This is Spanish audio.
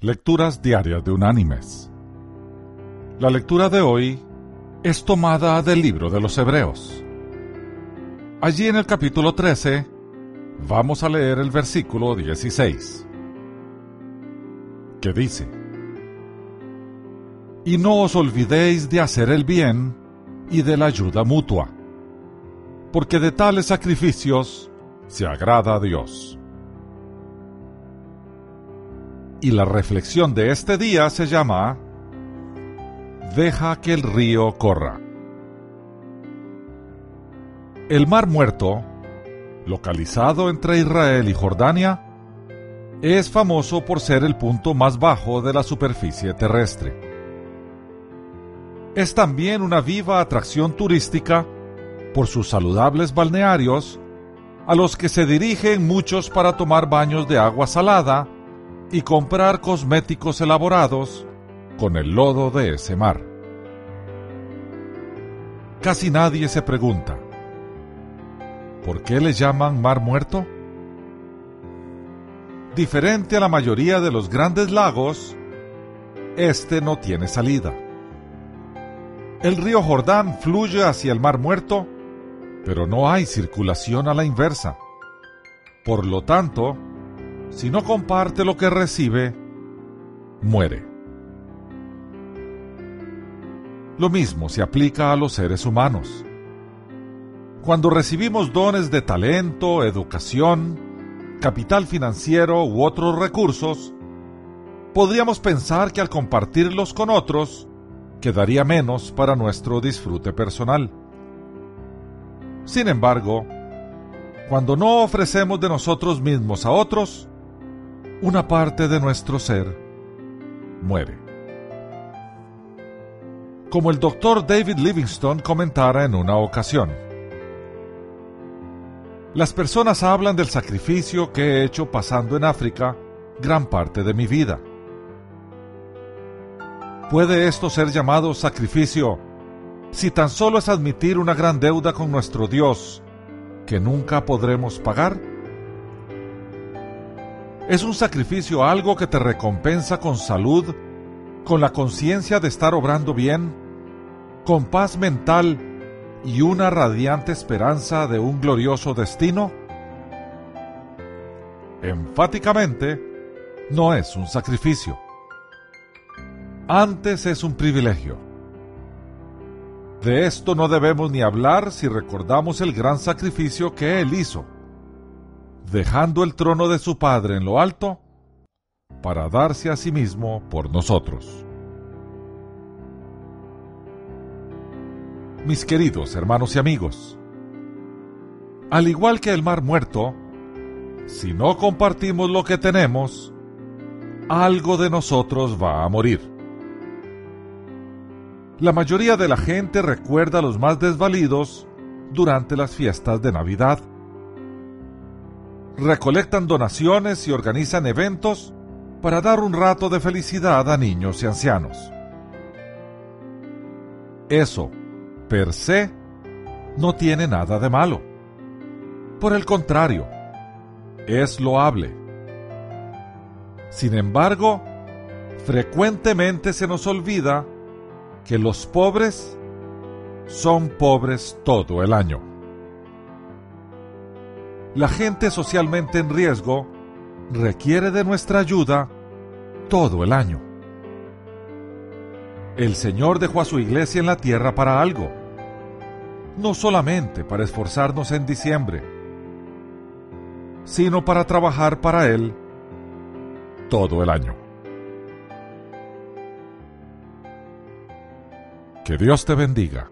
Lecturas Diarias de Unánimes. La lectura de hoy es tomada del libro de los Hebreos. Allí en el capítulo 13 vamos a leer el versículo 16, que dice, Y no os olvidéis de hacer el bien y de la ayuda mutua, porque de tales sacrificios se agrada a Dios. Y la reflexión de este día se llama Deja que el río corra. El Mar Muerto, localizado entre Israel y Jordania, es famoso por ser el punto más bajo de la superficie terrestre. Es también una viva atracción turística por sus saludables balnearios, a los que se dirigen muchos para tomar baños de agua salada y comprar cosméticos elaborados con el lodo de ese mar. Casi nadie se pregunta, ¿por qué le llaman mar muerto? Diferente a la mayoría de los grandes lagos, este no tiene salida. El río Jordán fluye hacia el mar muerto, pero no hay circulación a la inversa. Por lo tanto, si no comparte lo que recibe, muere. Lo mismo se aplica a los seres humanos. Cuando recibimos dones de talento, educación, capital financiero u otros recursos, podríamos pensar que al compartirlos con otros, quedaría menos para nuestro disfrute personal. Sin embargo, cuando no ofrecemos de nosotros mismos a otros, una parte de nuestro ser muere. Como el doctor David Livingstone comentara en una ocasión, las personas hablan del sacrificio que he hecho pasando en África gran parte de mi vida. ¿Puede esto ser llamado sacrificio si tan solo es admitir una gran deuda con nuestro Dios que nunca podremos pagar? Es un sacrificio algo que te recompensa con salud, con la conciencia de estar obrando bien, con paz mental y una radiante esperanza de un glorioso destino? Enfáticamente, no es un sacrificio. Antes es un privilegio. De esto no debemos ni hablar si recordamos el gran sacrificio que Él hizo dejando el trono de su Padre en lo alto, para darse a sí mismo por nosotros. Mis queridos hermanos y amigos, al igual que el mar muerto, si no compartimos lo que tenemos, algo de nosotros va a morir. La mayoría de la gente recuerda a los más desvalidos durante las fiestas de Navidad recolectan donaciones y organizan eventos para dar un rato de felicidad a niños y ancianos. Eso, per se, no tiene nada de malo. Por el contrario, es loable. Sin embargo, frecuentemente se nos olvida que los pobres son pobres todo el año la gente socialmente en riesgo requiere de nuestra ayuda todo el año. El Señor dejó a su iglesia en la tierra para algo, no solamente para esforzarnos en diciembre, sino para trabajar para Él todo el año. Que Dios te bendiga.